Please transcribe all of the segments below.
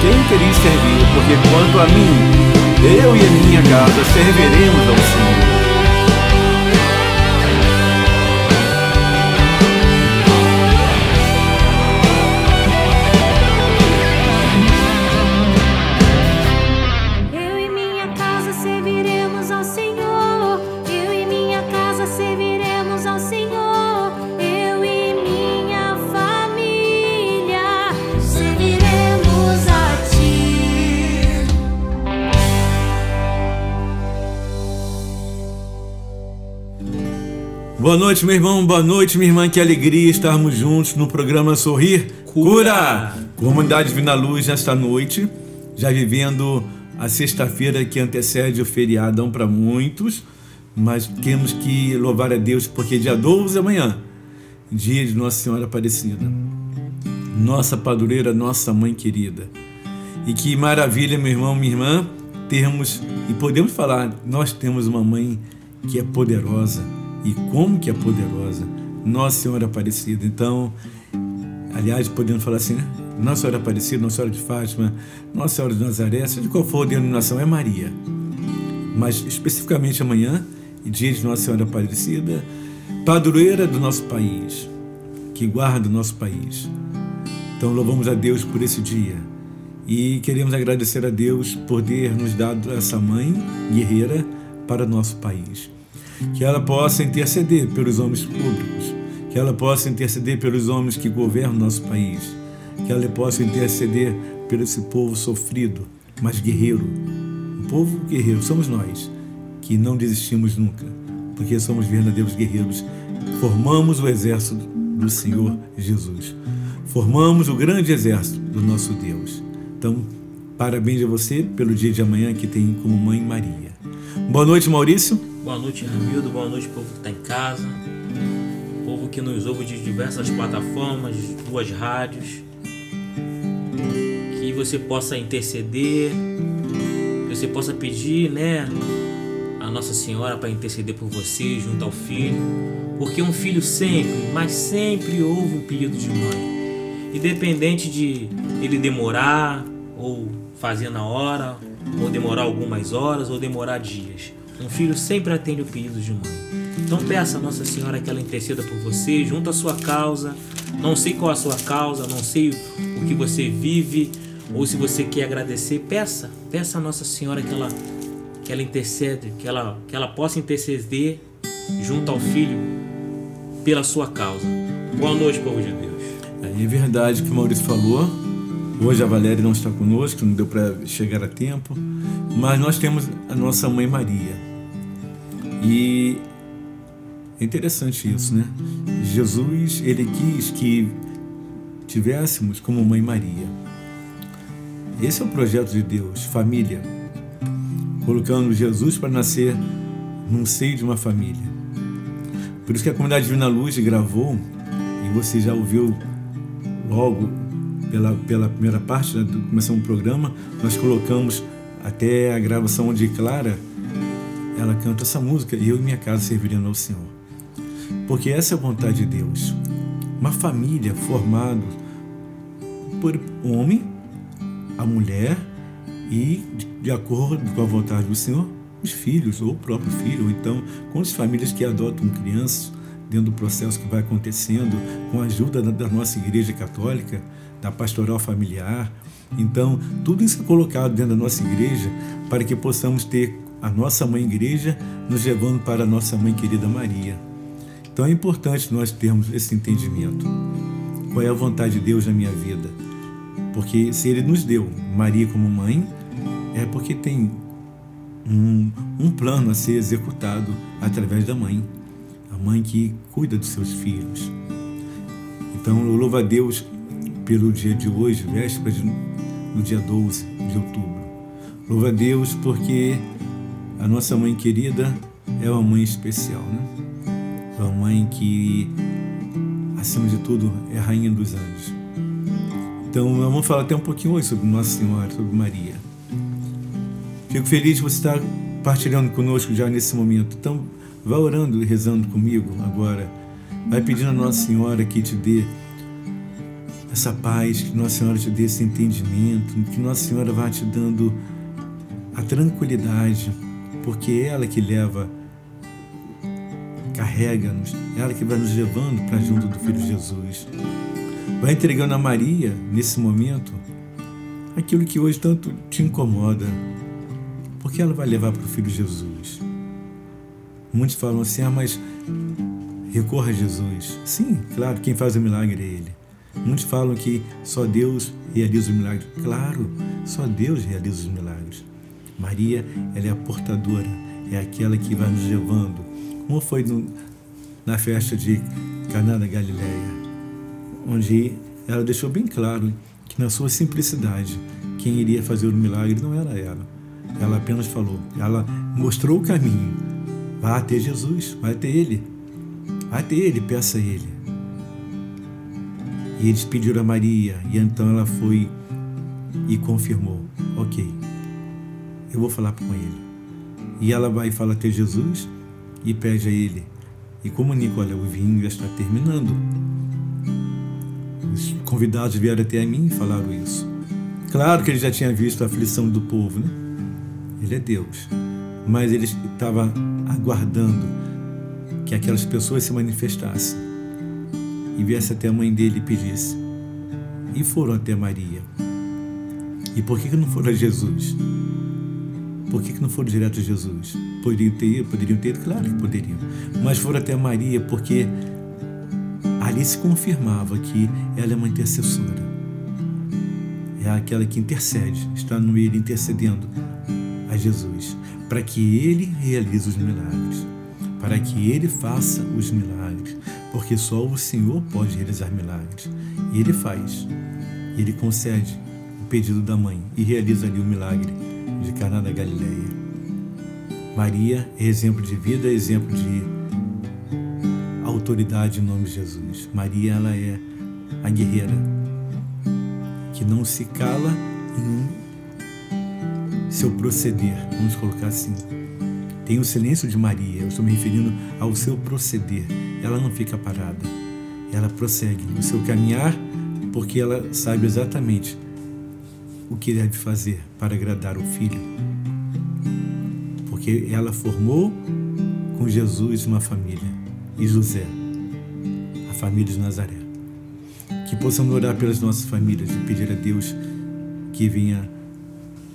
quem quereis servir, porque quanto a mim, eu e a minha casa serviremos ao Senhor. Boa noite, meu irmão. Boa noite, minha irmã. Que alegria estarmos juntos no programa Sorrir Cura. Comunidade Divina Luz nesta noite, já vivendo a sexta-feira que antecede o feriadão para muitos, mas temos que louvar a Deus porque dia 12 amanhã, dia de Nossa Senhora Aparecida, nossa padroeira, nossa mãe querida. E que maravilha, meu irmão, minha irmã, termos e podemos falar, nós temos uma mãe que é poderosa e como que é poderosa. Nossa Senhora Aparecida. Então, aliás, podemos falar assim, né? Nossa Senhora Aparecida, Nossa Senhora de Fátima, Nossa Senhora de Nazaré, seja qual for a denominação, é Maria. Mas especificamente amanhã, dia de Nossa Senhora Aparecida, padroeira do nosso país, que guarda o nosso país. Então louvamos a Deus por esse dia e queremos agradecer a Deus por ter nos dado essa mãe guerreira para o nosso país. Que ela possa interceder pelos homens públicos, que ela possa interceder pelos homens que governam nosso país, que ela possa interceder pelo esse povo sofrido, mas guerreiro. Um povo guerreiro somos nós, que não desistimos nunca, porque somos verdadeiros guerreiros. Formamos o exército do Senhor Jesus. Formamos o grande exército do nosso Deus. Então, parabéns a você pelo dia de amanhã que tem como mãe Maria. Boa noite, Maurício. Boa noite, Ramildo. Boa noite, povo que está em casa. Povo que nos ouve de diversas plataformas, duas rádios. Que você possa interceder, que você possa pedir, né, a Nossa Senhora para interceder por você junto ao filho. Porque um filho sempre, mas sempre ouve um pedido de mãe. Independente de ele demorar ou fazer na hora, ou demorar algumas horas, ou demorar dias. Um filho sempre atende o pedido de mãe. Então peça a Nossa Senhora que ela interceda por você, junto à sua causa. Não sei qual a sua causa, não sei o que você vive, ou se você quer agradecer, peça, peça a Nossa Senhora que ela que ela intercede, que ela que ela possa interceder junto ao filho pela sua causa. Boa noite, povo de Deus. É verdade que o Maurício falou. Hoje a Valéria não está conosco, não deu para chegar a tempo, mas nós temos a nossa mãe Maria. E é interessante isso, né? Jesus, ele quis que tivéssemos como mãe Maria. Esse é o projeto de Deus, família. Colocando Jesus para nascer num seio de uma família. Por isso que a comunidade Divina Luz gravou, e você já ouviu logo pela, pela primeira parte, né, começamos o programa, nós colocamos até a gravação onde Clara ela canta essa música e eu e minha casa serviriam ao Senhor. Porque essa é a vontade de Deus. Uma família formada por homem, a mulher e, de acordo com a vontade do Senhor, os filhos, ou o próprio filho, ou então com as famílias que adotam crianças dentro do processo que vai acontecendo, com a ajuda da nossa Igreja Católica, da pastoral familiar. Então, tudo isso é colocado dentro da nossa igreja para que possamos ter a nossa mãe igreja nos levando para a nossa mãe querida Maria. Então é importante nós termos esse entendimento. Qual é a vontade de Deus na minha vida? Porque se Ele nos deu Maria como mãe, é porque tem um, um plano a ser executado através da mãe. A mãe que cuida dos seus filhos. Então, eu louvo a Deus pelo dia de hoje, véspera do dia 12 de outubro. Louva a Deus porque a nossa mãe querida é uma mãe especial, né? Uma mãe que, acima de tudo, é a rainha dos anjos. Então, vamos falar até um pouquinho hoje sobre Nossa Senhora, sobre Maria. Fico feliz de você estar partilhando conosco já nesse momento. Então, vá orando e rezando comigo agora. Vai pedindo a Nossa Senhora que te dê essa paz, que Nossa Senhora te dê esse entendimento, que Nossa Senhora vá te dando a tranquilidade, porque é ela que leva, carrega-nos, é ela que vai nos levando para junto do Filho Jesus. Vai entregando a Maria, nesse momento, aquilo que hoje tanto te incomoda, porque ela vai levar para o Filho Jesus. Muitos falam assim, ah, mas recorra a Jesus. Sim, claro, quem faz o milagre é Ele. Muitos falam que só Deus realiza os milagres. Claro, só Deus realiza os milagres. Maria, ela é a portadora, é aquela que vai nos levando. Como foi no, na festa de Caná da Galileia, onde ela deixou bem claro que na sua simplicidade, quem iria fazer o milagre não era ela. Ela apenas falou, ela mostrou o caminho. Vá até Jesus, vai até Ele. Vai até Ele, peça a Ele. E eles pediram a Maria, e então ela foi e confirmou: Ok, eu vou falar com ele. E ela vai falar até Jesus, e pede a ele e comunica: olha, o vinho já está terminando. Os convidados vieram até mim e falaram isso. Claro que ele já tinha visto a aflição do povo, né? Ele é Deus. Mas ele estava aguardando que aquelas pessoas se manifestassem e viesse até a mãe dele e pedisse. E foram até Maria. E por que não foram a Jesus? Por que, que não foram direto a Jesus? Poderiam ter, poderiam ter, claro que poderiam. Mas foram até Maria porque ali se confirmava que ela é uma intercessora. É aquela que intercede, está no meio intercedendo a Jesus, para que ele realize os milagres, para que ele faça os milagres, porque só o Senhor pode realizar milagres. E ele faz, ele concede o pedido da mãe e realiza ali o milagre de Caná da Galileia. Maria é exemplo de vida, é exemplo de autoridade em nome de Jesus. Maria ela é a guerreira que não se cala em seu proceder, vamos colocar assim. Tem o silêncio de Maria, eu estou me referindo ao seu proceder. Ela não fica parada, ela prossegue no seu caminhar, porque ela sabe exatamente o que deve fazer para agradar o Filho. Porque ela formou com Jesus uma família e José, a família de Nazaré. Que possamos orar pelas nossas famílias e pedir a Deus que venha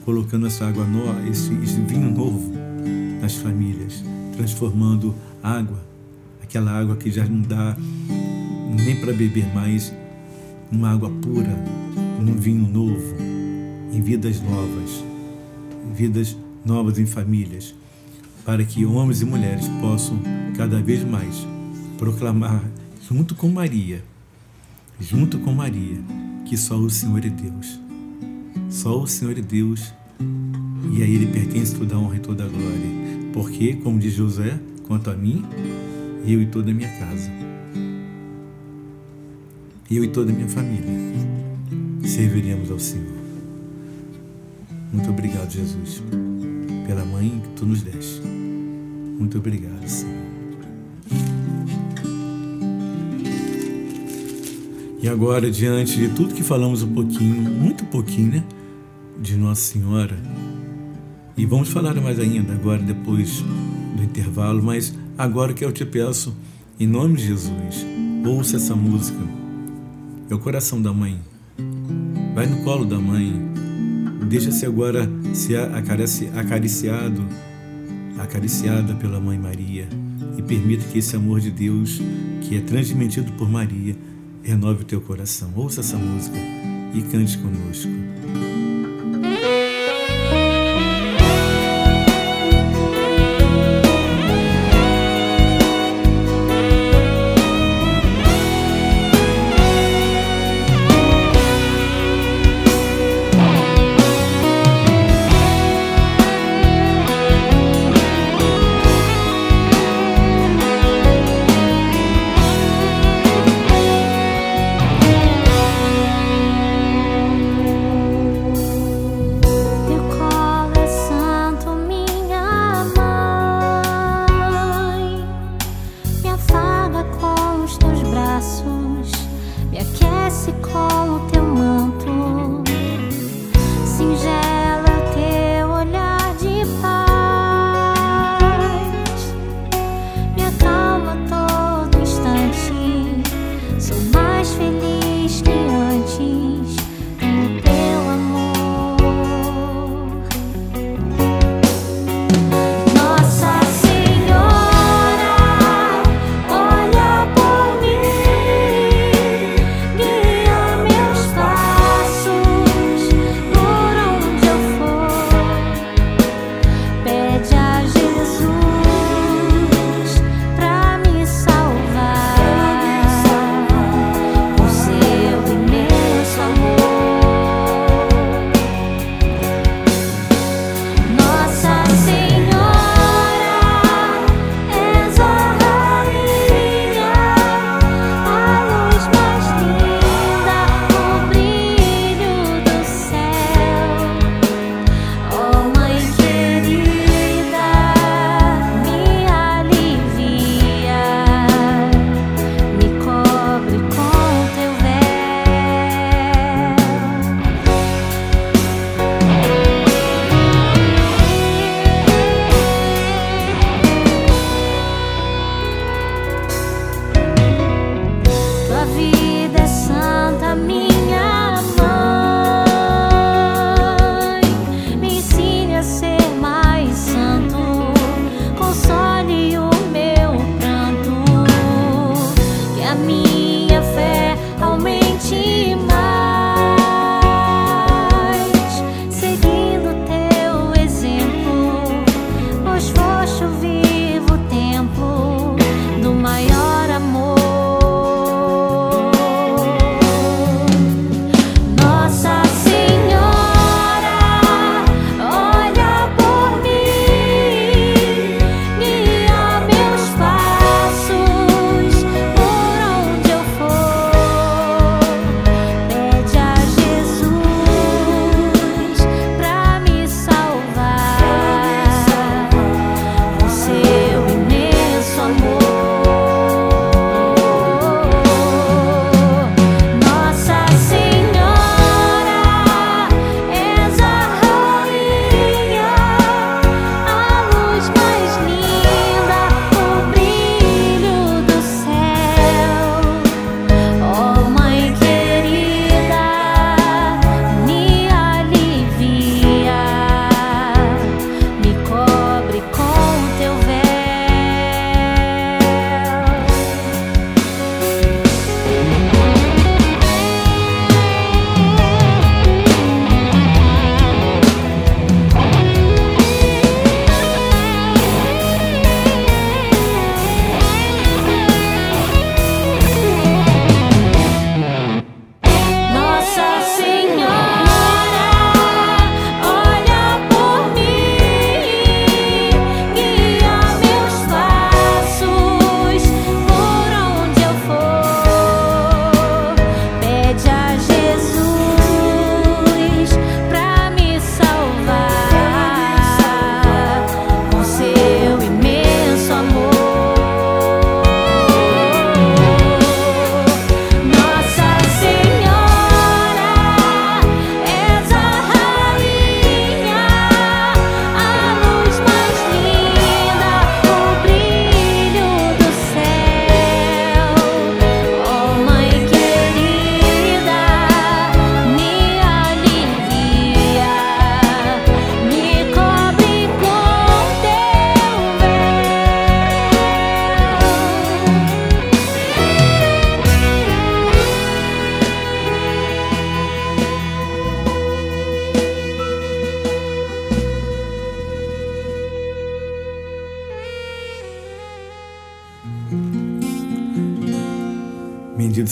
colocando essa água nova, esse, esse vinho novo nas famílias, transformando água, aquela água que já não dá nem para beber mais, numa água pura, num vinho novo, em vidas novas, em vidas novas em famílias, para que homens e mulheres possam cada vez mais proclamar, junto com Maria, junto com Maria, que só o Senhor é Deus. Só o Senhor é Deus e a Ele pertence toda a honra e toda a glória. Porque, como diz José, quanto a mim, eu e toda a minha casa, eu e toda a minha família, serviremos ao Senhor. Muito obrigado, Jesus, pela mãe que tu nos deste. Muito obrigado, Senhor. E agora, diante de tudo que falamos um pouquinho, muito pouquinho, né? De Nossa Senhora. E vamos falar mais ainda agora, depois do intervalo, mas agora que eu te peço, em nome de Jesus, ouça essa música. É o coração da mãe. Vai no colo da mãe, Deixa-se agora ser acariciado, acariciada pela Mãe Maria e permita que esse amor de Deus, que é transmitido por Maria, renove o teu coração. Ouça essa música e cante conosco.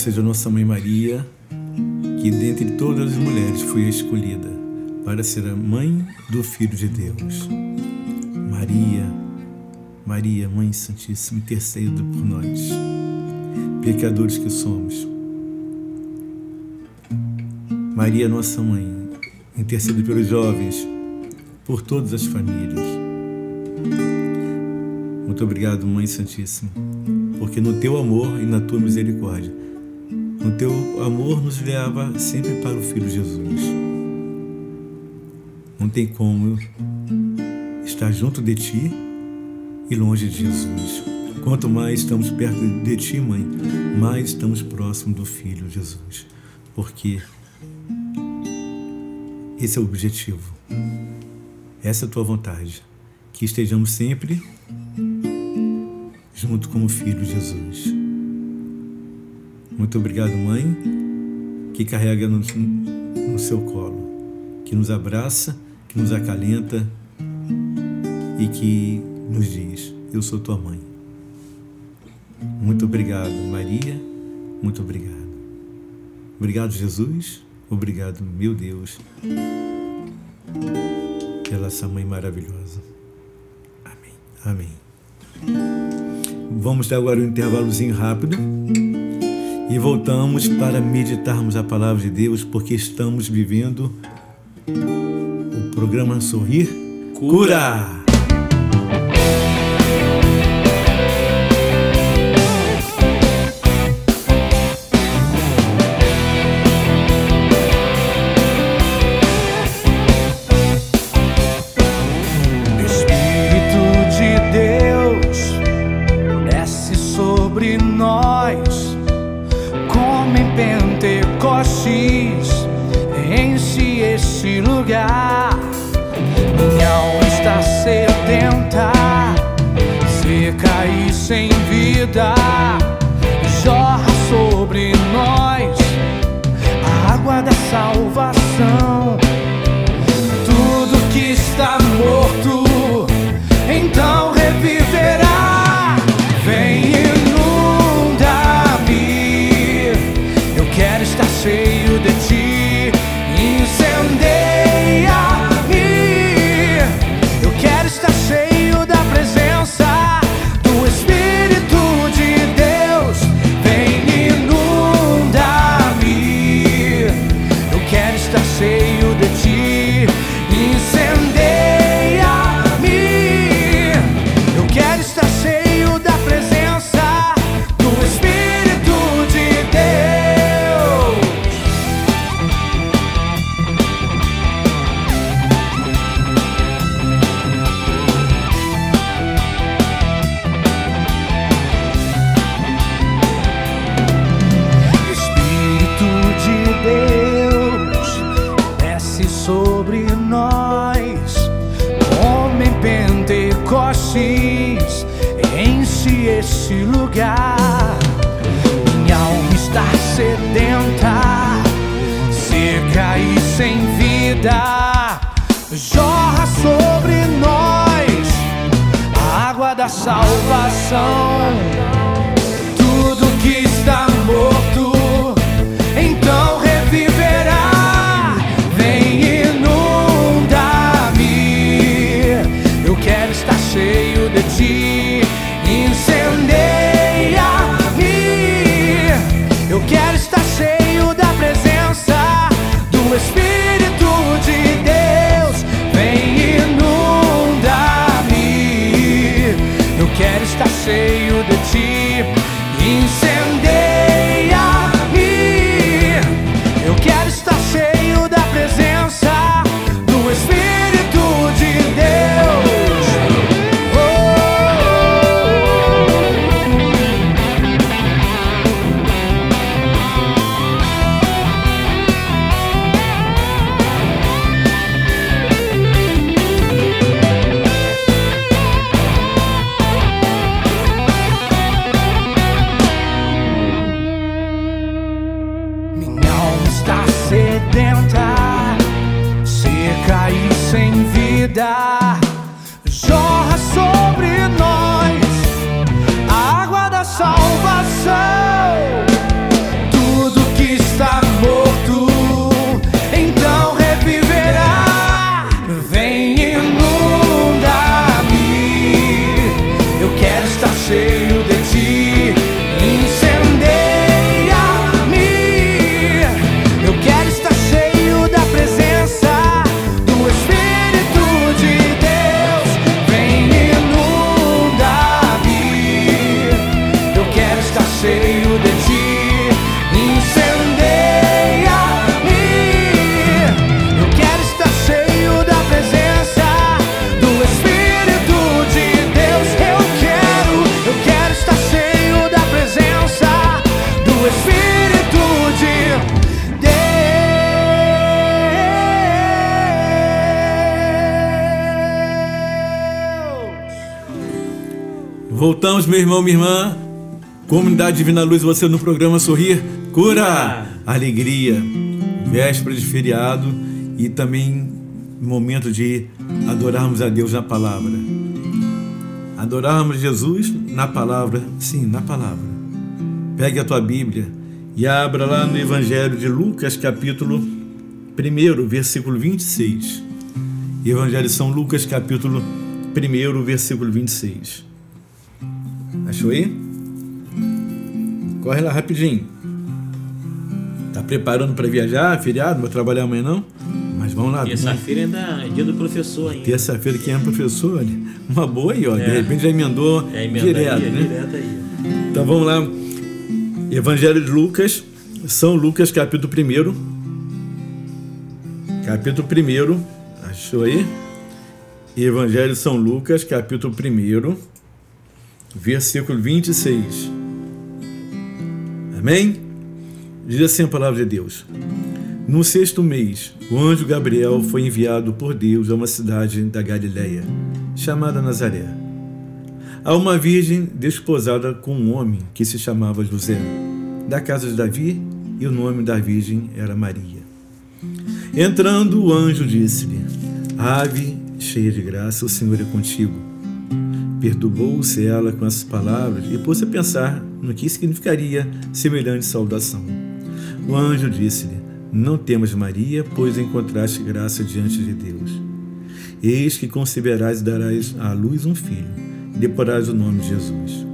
Seja nossa Mãe Maria, que dentre todas as mulheres foi escolhida para ser a mãe do Filho de Deus. Maria, Maria, Mãe Santíssima, interceda por nós, pecadores que somos. Maria, nossa mãe, interceda pelos jovens, por todas as famílias. Muito obrigado, Mãe Santíssima, porque no teu amor e na tua misericórdia, no teu amor nos leva sempre para o Filho Jesus. Não tem como estar junto de ti e longe de Jesus. Quanto mais estamos perto de ti, mãe, mais estamos próximos do Filho Jesus. Porque esse é o objetivo. Essa é a tua vontade. Que estejamos sempre junto com o Filho Jesus. Muito obrigado, mãe, que carrega no, no seu colo, que nos abraça, que nos acalenta e que nos diz: Eu sou tua mãe. Muito obrigado, Maria. Muito obrigado. Obrigado, Jesus. Obrigado, meu Deus, pela essa mãe maravilhosa. Amém. Amém. Vamos dar agora um intervalozinho rápido e voltamos para meditarmos a palavra de Deus, porque estamos vivendo o programa Sorrir Cura. Espírito Voltamos, meu irmão, minha irmã. Comunidade Divina Luz, você no programa Sorrir, Cura, Alegria. Véspera de feriado e também momento de adorarmos a Deus na palavra. Adorarmos Jesus na palavra, sim, na palavra. Pegue a tua Bíblia e abra lá no Evangelho de Lucas, capítulo 1, versículo 26. Evangelho de São Lucas, capítulo 1, versículo 26. Achou aí? Corre lá rapidinho. Tá preparando para viajar, feriado? Não vai trabalhar amanhã não? Mas vamos lá. Terça-feira ainda é dia do professor ainda. Terça-feira quem é professor, olha, uma boa aí, ó. É. De repente já emendou é, direto, aí, né? Direto aí. Então vamos lá. Evangelho de Lucas, São Lucas, capítulo 1. Capítulo 1. Achou aí? Evangelho de São Lucas, capítulo 1, versículo 26. Amém? Diz assim a palavra de Deus. No sexto mês, o anjo Gabriel foi enviado por Deus a uma cidade da Galiléia, chamada Nazaré, a uma virgem desposada com um homem que se chamava José, da casa de Davi, e o nome da virgem era Maria. Entrando, o anjo disse-lhe: Ave, cheia de graça, o Senhor é contigo. Perturbou-se ela com essas palavras e pôs a pensar no que significaria semelhante saudação. O anjo disse-lhe: Não temas, Maria, pois encontraste graça diante de Deus. Eis que conceberás e darás à luz um filho, e deporás o nome de Jesus.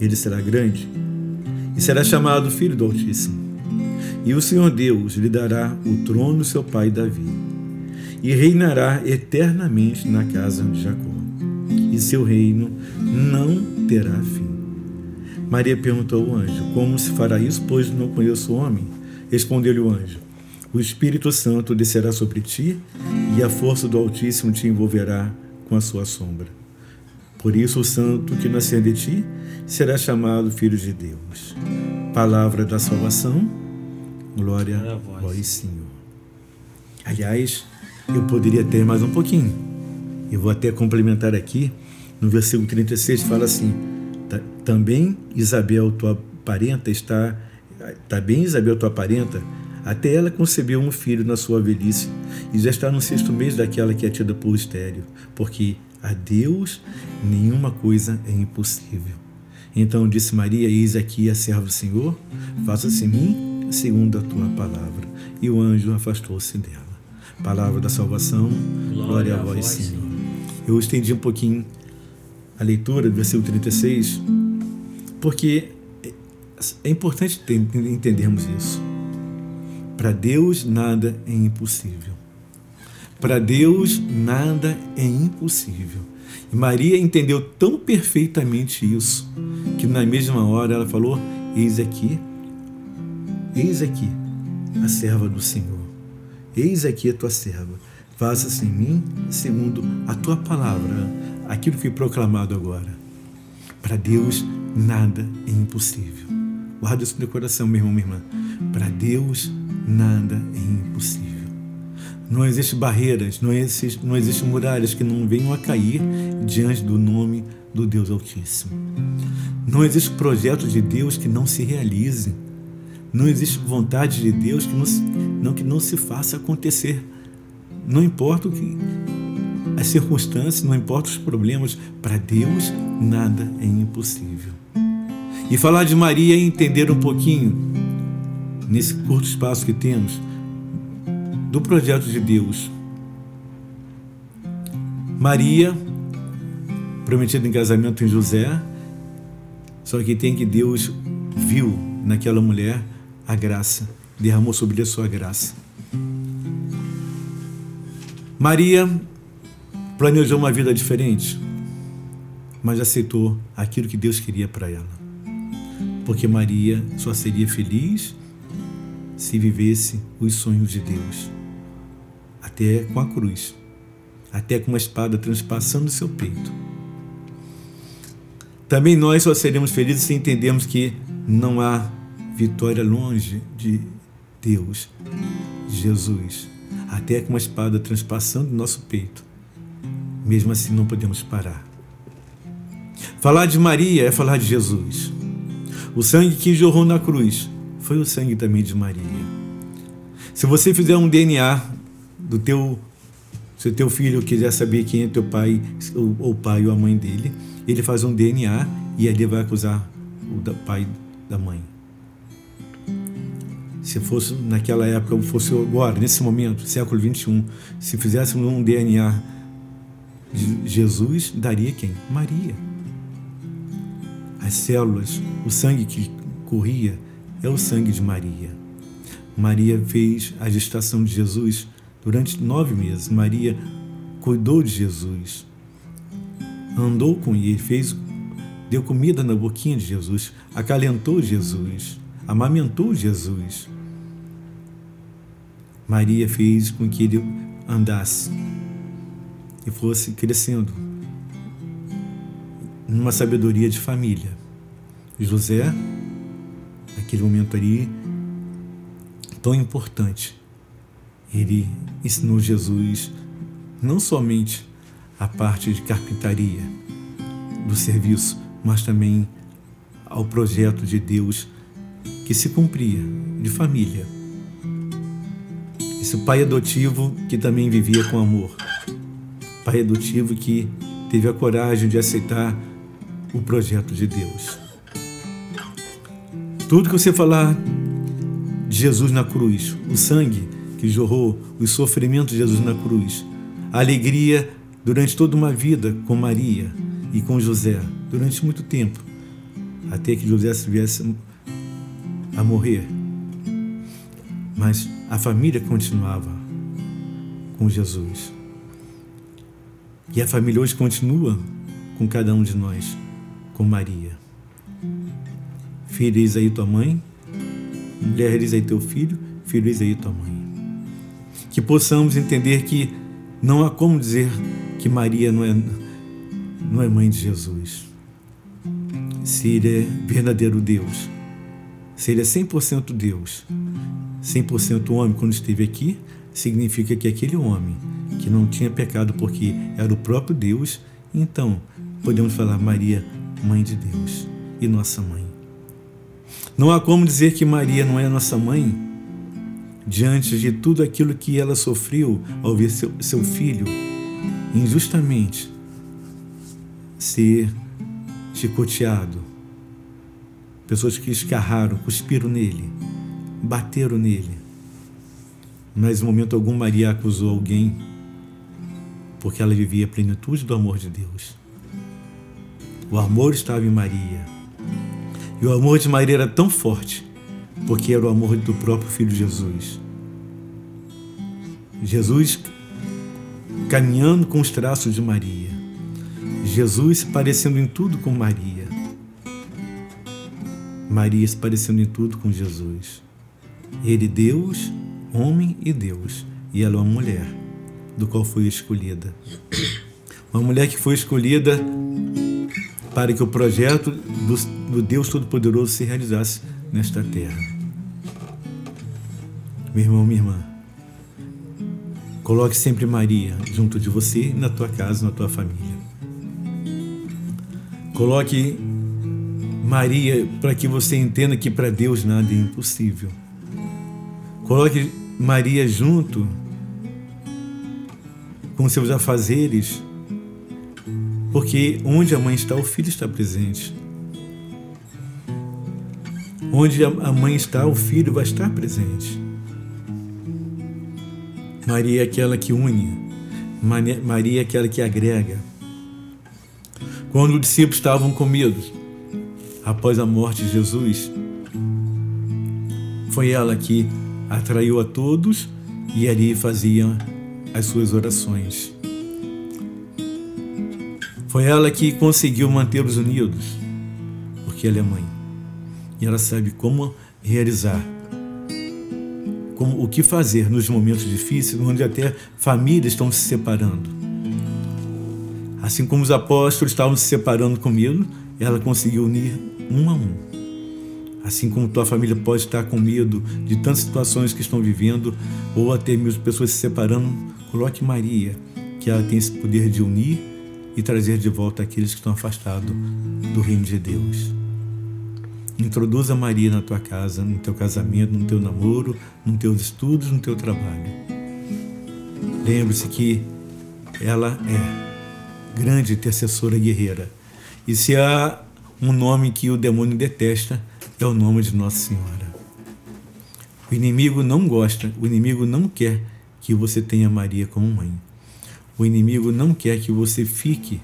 Ele será grande e será chamado Filho do Altíssimo. E o Senhor Deus lhe dará o trono do seu pai Davi, e reinará eternamente na casa de Jacó, e seu reino não terá fim. Maria perguntou ao anjo: Como se fará isso, pois não conheço o homem? Respondeu-lhe o anjo: O Espírito Santo descerá sobre ti e a força do Altíssimo te envolverá com a sua sombra. Por isso, o santo que nascer de ti será chamado Filho de Deus. Palavra da salvação, glória a vós, Senhor. Aliás, eu poderia ter mais um pouquinho. Eu vou até complementar aqui. No versículo 36 fala assim: Também Isabel, tua parenta, está bem, Isabel, tua parenta? Até ela concebeu um filho na sua velhice e já está no sexto mês daquela que é tida por estéreo, porque a Deus nenhuma coisa é impossível. Então disse Maria: Eis aqui a serva do Senhor, faça-se em mim segundo a tua palavra. E o anjo afastou-se dela. Palavra da salvação, glória, glória a vós, Senhor. Eu estendi um pouquinho a leitura do versículo 36, porque é importante entendermos isso. Para Deus nada é impossível. Para Deus nada é impossível. E Maria entendeu tão perfeitamente isso que na mesma hora ela falou: Eis aqui, eis aqui a serva do Senhor. Eis aqui a tua serva. Faça-se em mim segundo a tua palavra, aquilo que foi proclamado agora. Para Deus nada é impossível. Guarda isso no coração, meu irmão, minha irmã. Para Deus, nada é impossível. Não existem barreiras, não existem, não existem muralhas que não venham a cair diante do nome do Deus Altíssimo. Não existe projeto de Deus que não se realize. Não existe vontade de Deus que não, não, que não se faça acontecer. Não importa o que as circunstâncias, não importa os problemas, para Deus nada é impossível. E falar de Maria e entender um pouquinho, nesse curto espaço que temos, do projeto de Deus. Maria, prometida em casamento em José, só que tem que Deus viu naquela mulher a graça, derramou sobre a sua graça. Maria planejou uma vida diferente, mas aceitou aquilo que Deus queria para ela porque Maria só seria feliz se vivesse os sonhos de Deus, até com a cruz, até com uma espada transpassando seu peito. Também nós só seremos felizes se entendermos que não há vitória longe de Deus, Jesus, até com uma espada transpassando nosso peito. Mesmo assim, não podemos parar. Falar de Maria é falar de Jesus. O sangue que jorrou na cruz foi o sangue também de Maria. Se você fizer um DNA do teu se o teu filho quiser saber quem é teu pai, ou o pai ou a mãe dele, ele faz um DNA e ali vai acusar o pai da mãe. Se fosse naquela época, ou fosse agora, nesse momento, século 21, se fizéssemos um DNA Jesus, daria quem? Maria. As células, o sangue que corria é o sangue de Maria. Maria fez a gestação de Jesus Durante nove meses, Maria cuidou de Jesus, andou com ele, fez, deu comida na boquinha de Jesus, acalentou Jesus, amamentou Jesus. Maria fez com que ele andasse e fosse crescendo numa sabedoria de família. José, naquele momento ali, tão importante, ele ensinou Jesus não somente a parte de carpintaria do serviço, mas também ao projeto de Deus que se cumpria de família. Esse pai adotivo que também vivia com amor. Pai adotivo que teve a coragem de aceitar o projeto de Deus. Tudo que você falar de Jesus na cruz, o sangue que jorrou os sofrimentos de Jesus na cruz, a alegria durante toda uma vida com Maria e com José, durante muito tempo, até que José se viesse a morrer. Mas a família continuava com Jesus. E a família hoje continua com cada um de nós, com Maria. Eis aí tua mãe, mulher, eis aí teu filho, eis aí tua mãe. Que possamos entender que não há como dizer que Maria não é, não é mãe de Jesus. Se ele é verdadeiro Deus, se ele é 100% Deus, 100% homem quando esteve aqui, significa que aquele homem que não tinha pecado porque era o próprio Deus, então podemos falar Maria, mãe de Deus e nossa mãe. Não há como dizer que Maria não é nossa mãe diante de tudo aquilo que ela sofreu ao ver seu, seu filho injustamente ser chicoteado. Pessoas que escarraram, cuspiram nele, bateram nele. Mas em momento algum Maria acusou alguém porque ela vivia a plenitude do amor de Deus. O amor estava em Maria. E o amor de Maria era tão forte porque era o amor do próprio Filho Jesus. Jesus caminhando com os traços de Maria. Jesus se parecendo em tudo com Maria. Maria se parecendo em tudo com Jesus. Ele, Deus, homem e Deus, e ela, uma mulher, do qual foi escolhida. Uma mulher que foi escolhida para que o projeto do, do Deus Todo-Poderoso se realizasse nesta terra. Meu irmão, minha irmã, coloque sempre Maria junto de você na tua casa, na tua família. Coloque Maria para que você entenda que para Deus nada é impossível. Coloque Maria junto com seus afazeres, porque onde a mãe está, o filho está presente. Onde a mãe está, o filho vai estar presente. Maria é aquela que une, Maria é aquela que agrega. Quando os discípulos estavam com medo, após a morte de Jesus, foi ela que atraiu a todos e ali fazia as suas orações. Foi ela que conseguiu mantê-los unidos, porque ela é mãe e ela sabe como realizar, como o que fazer nos momentos difíceis, onde até famílias estão se separando. Assim como os apóstolos estavam se separando com medo, ela conseguiu unir um a um. Assim como tua família pode estar com medo de tantas situações que estão vivendo, ou até mesmo pessoas se separando, coloque Maria, que ela tem esse poder de unir e trazer de volta aqueles que estão afastados do reino de Deus. Introduza Maria na tua casa, no teu casamento, no teu namoro, nos teus estudos, no teu trabalho. Lembre-se que ela é grande intercessora guerreira. E se há um nome que o demônio detesta, é o nome de Nossa Senhora. O inimigo não gosta, o inimigo não quer que você tenha Maria como mãe. O inimigo não quer que você fique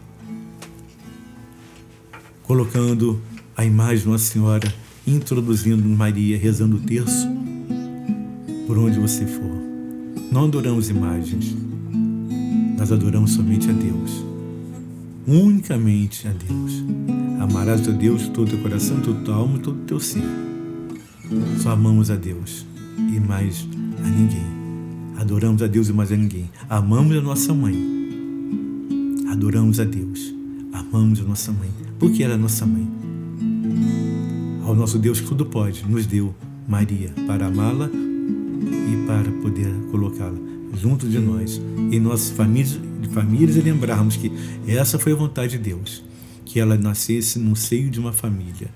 colocando a imagem de Nossa Senhora, introduzindo Maria, rezando o terço, por onde você for. Não adoramos imagens, nós adoramos somente a Deus, unicamente a Deus. Amarás a Deus todo o teu coração, toda tua alma, todo o teu ser. Só amamos a Deus e mais a ninguém. Adoramos a Deus e mais a ninguém. Amamos a nossa mãe. Adoramos a Deus. Amamos a nossa mãe. Porque ela é nossa mãe. Ao nosso Deus que tudo pode, nos deu Maria para amá-la e para poder colocá-la junto de nós. Em nossas famílias, famílias e lembrarmos que essa foi a vontade de Deus. Que ela nascesse no seio de uma família.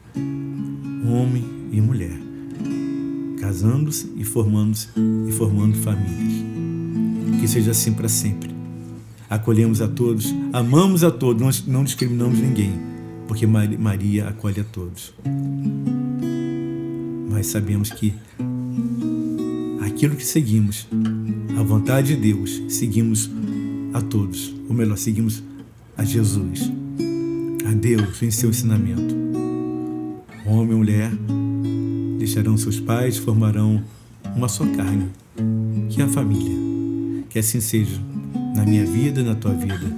Casando-se e formando-se e formando famílias. Que seja assim para sempre. Acolhemos a todos, amamos a todos, não discriminamos ninguém, porque Maria acolhe a todos. Mas sabemos que aquilo que seguimos, a vontade de Deus, seguimos a todos, ou melhor, seguimos a Jesus, a Deus em seu ensinamento. Homem, mulher, deixarão seus pais, formarão uma só carne, que é a família. Que assim seja na minha vida e na tua vida,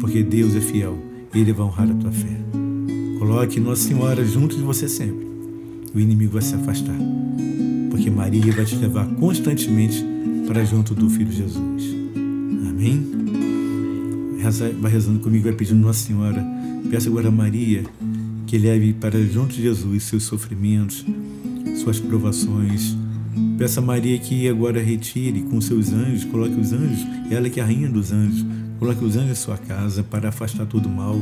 porque Deus é fiel e Ele vai honrar a tua fé. Coloque Nossa Senhora junto de você sempre. O inimigo vai se afastar, porque Maria vai te levar constantemente para junto do Filho Jesus. Amém? Vai rezando comigo, vai pedindo Nossa Senhora. Peça agora a Maria que leve para junto de Jesus seus sofrimentos, suas provações. Peça a Maria que agora retire com seus anjos, coloque os anjos, ela que é a rainha dos anjos, coloque os anjos em sua casa para afastar todo o mal,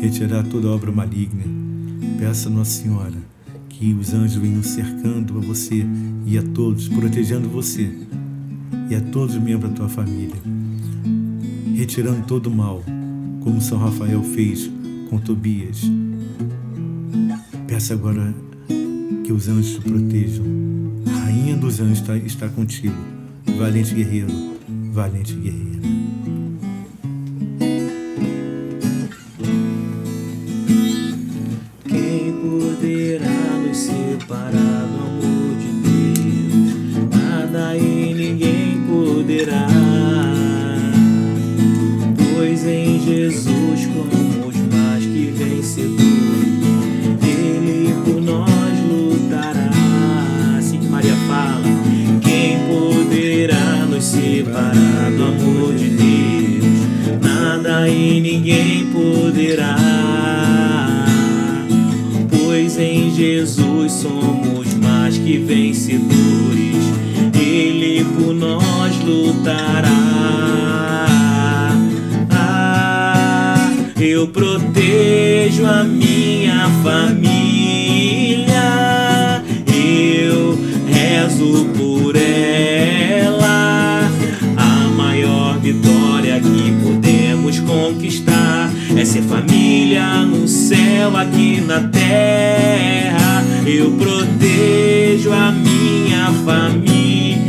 retirar toda obra maligna. Peça a Nossa Senhora que os anjos venham cercando a você e a todos, protegendo você e a todos os membros da tua família, retirando todo o mal, como São Rafael fez com Tobias. Peça agora que os anjos te protejam. A rainha dos anjos está, está contigo. Valente guerreiro, valente guerreira. Quem poderá nos separar aqui na terra. Eu protejo a minha família,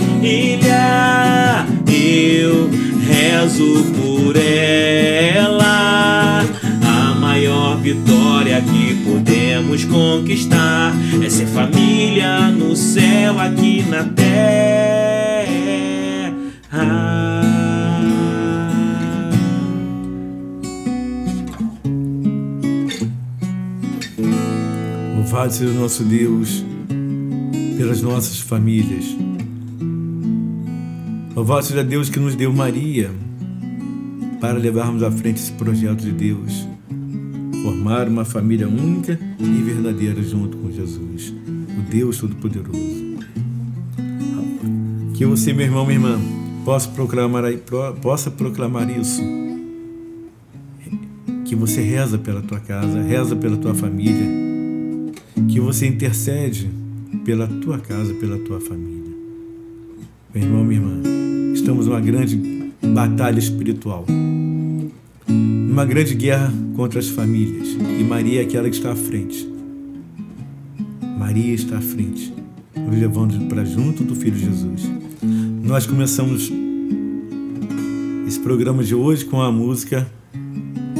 eu rezo por ela. A maior vitória que podemos conquistar é ser família no céu, aqui na terra. Louvado seja o nosso Deus pelas nossas famílias. Louvado seja Deus que nos deu Maria para levarmos à frente esse projeto de Deus. Formar uma família única e verdadeira junto com Jesus, o Deus Todo-Poderoso. Que você, meu irmão, minha irmã, possa proclamar, possa proclamar isso que você reza pela tua casa, reza pela tua família, que você intercede pela tua casa, pela tua família. Meu irmão, minha irmã, estamos numa grande batalha espiritual, numa grande guerra contra as famílias, e Maria é aquela que está à frente. Maria está à frente, nos levando para junto do Filho Jesus. Nós começamos esse programa de hoje com a música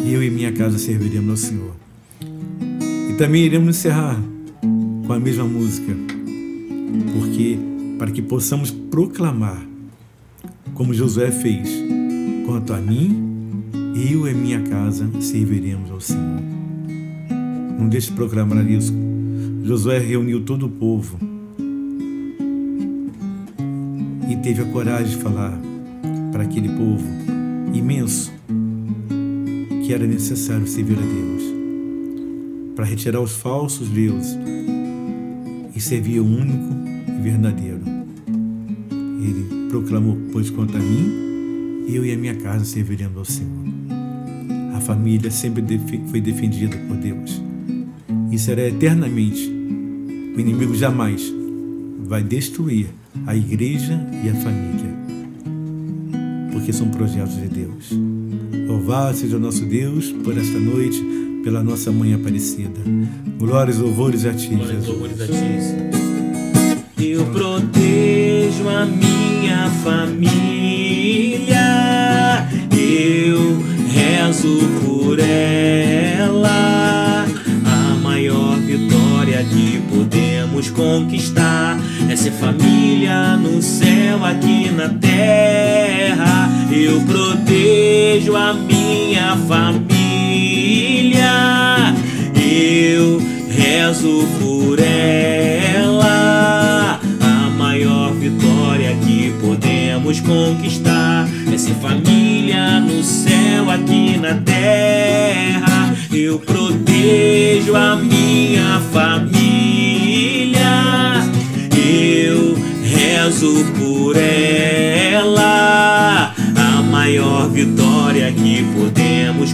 Eu e Minha Casa Serviremos ao Senhor. E também iremos encerrar com a mesma música, porque para que possamos proclamar, como Josué fez, quanto a mim, eu e minha casa serviremos ao Senhor. Não deixe de proclamar isso. Josué reuniu todo o povo e teve a coragem de falar para aquele povo imenso que era necessário servir a Deus, para retirar os falsos deuses e servir o único e verdadeiro. Ele proclamou: Pois quanto a mim, eu e a minha casa serviremos ao Senhor. A família sempre foi defendida por Deus e será eternamente. O inimigo jamais vai destruir a igreja e a família, porque são projetos de Deus. Louvado seja o nosso Deus por esta noite, pela nossa mãe aparecida. Glórias, louvores a ti, Glórias, Jesus. louvores a ti. Eu protejo a minha família, eu rezo por ela. A maior vitória que podemos conquistar é ser família no céu, aqui na terra. Eu protejo a minha família, eu rezo por ela. A maior vitória que podemos conquistar é ser família no céu, aqui na terra. Eu protejo a minha família, eu rezo por ela. A maior vitória que podemos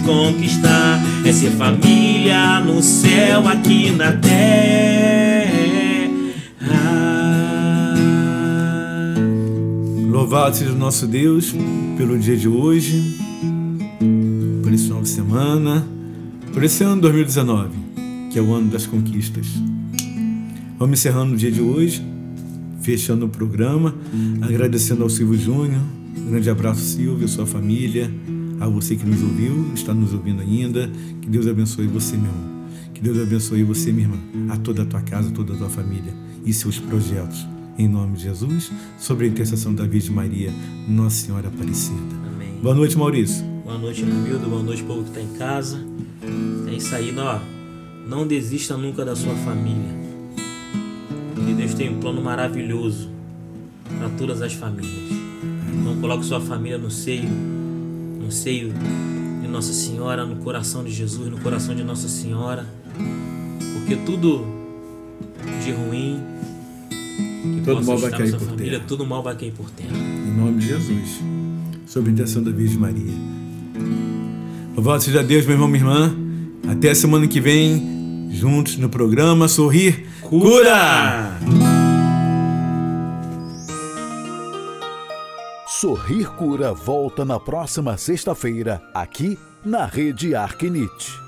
conquistar é ser família no céu, aqui na terra. Louvado seja o nosso Deus pelo dia de hoje, por esse final de semana, por esse ano 2019, que é o ano das conquistas. Vamos encerrando o dia de hoje, fechando o programa, agradecendo ao Silvio Júnior. Um grande abraço, Silvio, sua família, a você que nos ouviu, está nos ouvindo ainda. Que Deus abençoe você, meu irmão. Que Deus abençoe você, minha irmã, a toda a tua casa, toda a tua família e seus projetos. Em nome de Jesus, sobre a intercessão da Virgem Maria, Nossa Senhora Aparecida. Amém. Boa noite, Maurício. Boa noite, Romildo. Boa noite, povo que está em casa. É isso aí, ó. Não desista nunca da sua família. Porque Deus tem um plano maravilhoso para todas as famílias. Não coloque sua família no seio, no seio de Nossa Senhora, no coração de Jesus, no coração de Nossa Senhora. Porque tudo de ruim que Todo possa mal vai cair por família, terra. tudo mal vai cair por terra. Em nome de Jesus, sobre a intercessão da Virgem Maria. Louvado seja Deus, meu irmão, minha irmã. Até a semana que vem, juntos no programa Sorrir Cura! Sorrir Cura volta na próxima sexta-feira, aqui na Rede Arquinite.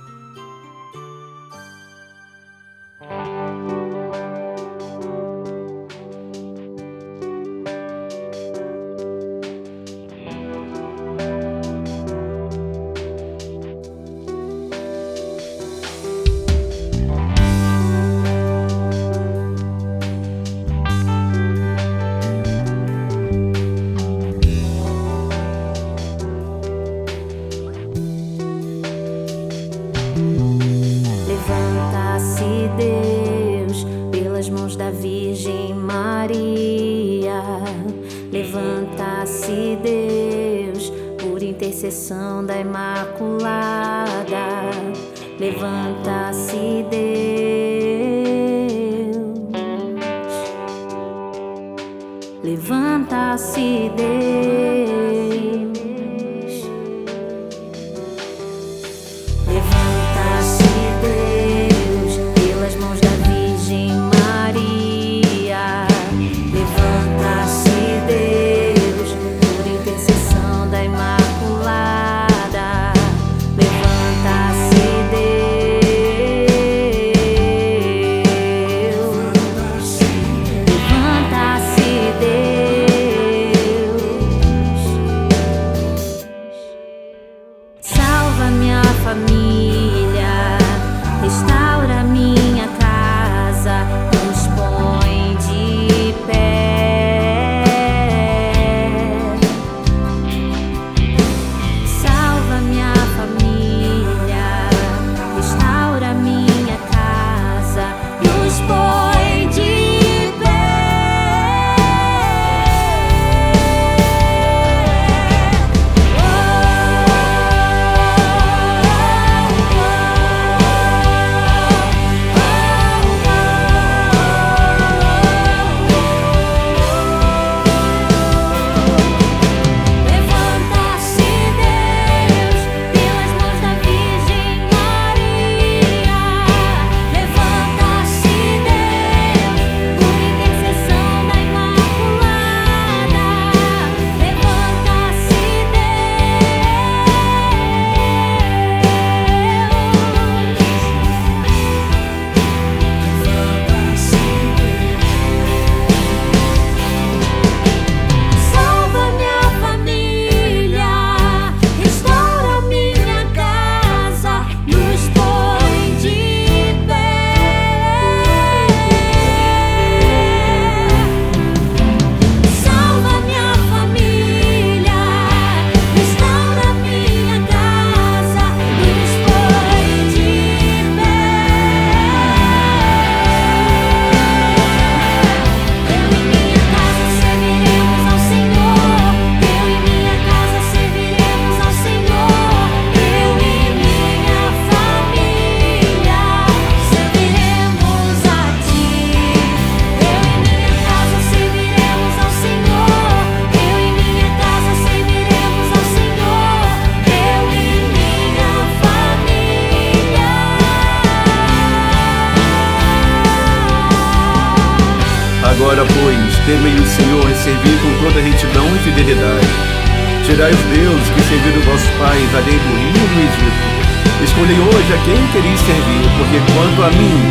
Tirai os deuses que serviram vossos pais além do rio do Egito. Escolhi hoje a quem quereis servir, porque quanto a mim,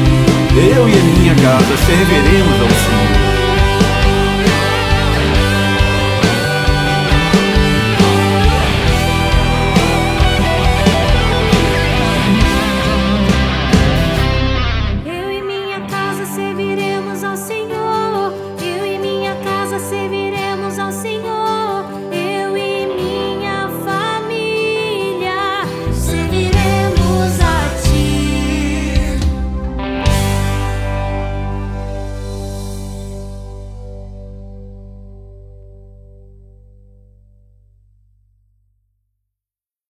eu e a minha casa serviremos ao Senhor.